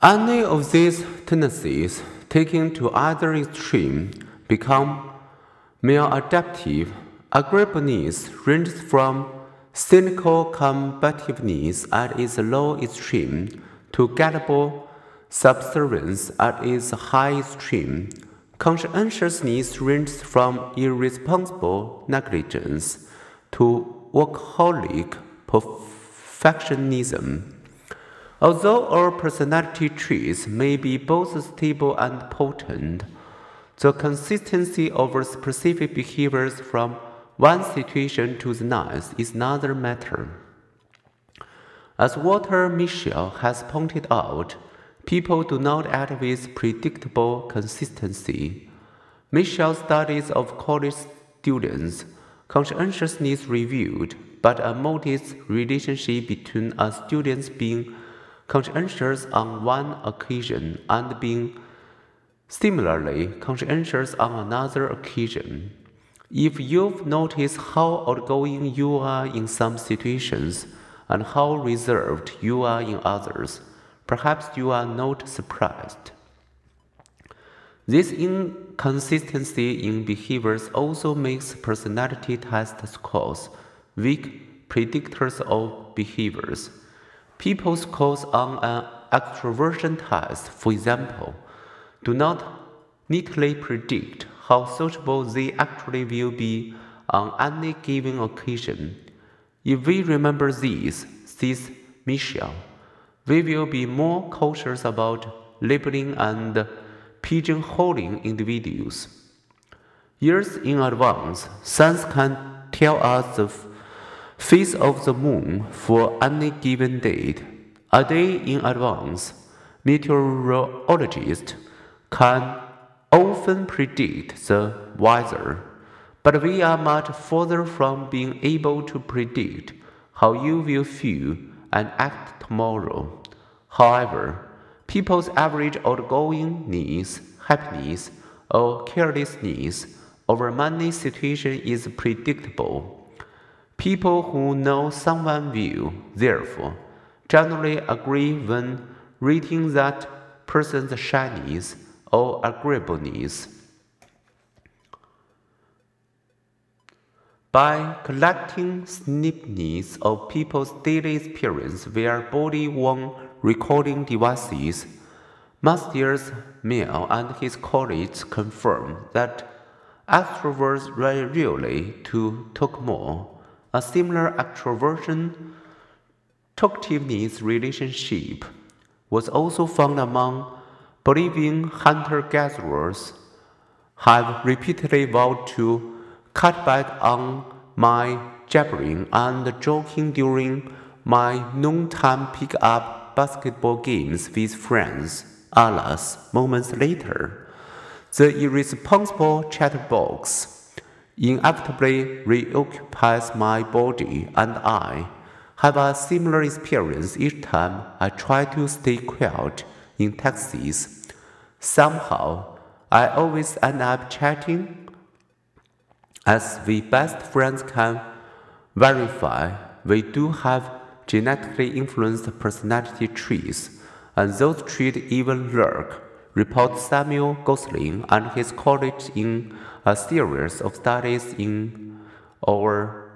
Any of these tendencies taken to either extreme become maladaptive. Agreeableness ranges from cynical combativeness at its low extreme to gullible subservience at its high extreme. Conscientiousness ranges from irresponsible negligence to workaholic perfectionism. Although our personality traits may be both stable and potent, the consistency of specific behaviors from one situation to the next is another matter. As Walter Mischel has pointed out, people do not act with predictable consistency. Mischel's studies of college students conscientiousness revealed but a modest relationship between a student's being conscientious on one occasion and being similarly conscientious on another occasion. If you've noticed how outgoing you are in some situations and how reserved you are in others, perhaps you are not surprised. This inconsistency in behaviors also makes personality test scores weak predictors of behaviors. People scores on an extroversion test, for example, do not neatly predict how sociable they actually will be on any given occasion. If we remember these, says Mischel, we will be more cautious about labeling and pigeonholing individuals. Years in advance, science can tell us the phase of the moon for any given date. A day in advance, meteorologists can often predict the weather, but we are much further from being able to predict how you will feel and act tomorrow. However, people's average outgoingness, happiness, or carelessness over many situations is predictable. People who know someone will, therefore, generally agree when rating that person's shyness or agreeableness. By collecting snippets of people's daily experience via body worn recording devices, Matthias Mehl and his colleagues confirm that extroverts rarely to talk more a similar extroversion talkativeness relationship was also found among Bolivian hunter gatherers, have repeatedly vowed to cut back on my jabbering and joking during my noontime pick up basketball games with friends. Alas, moments later, the irresponsible chatterbox inevitably reoccupies my body, and I have a similar experience each time I try to stay quiet in taxis. Somehow, I always end up chatting. As we best friends can verify, we do have genetically influenced personality traits, and those traits even lurk, reports Samuel Gosling and his colleagues in a series of studies in our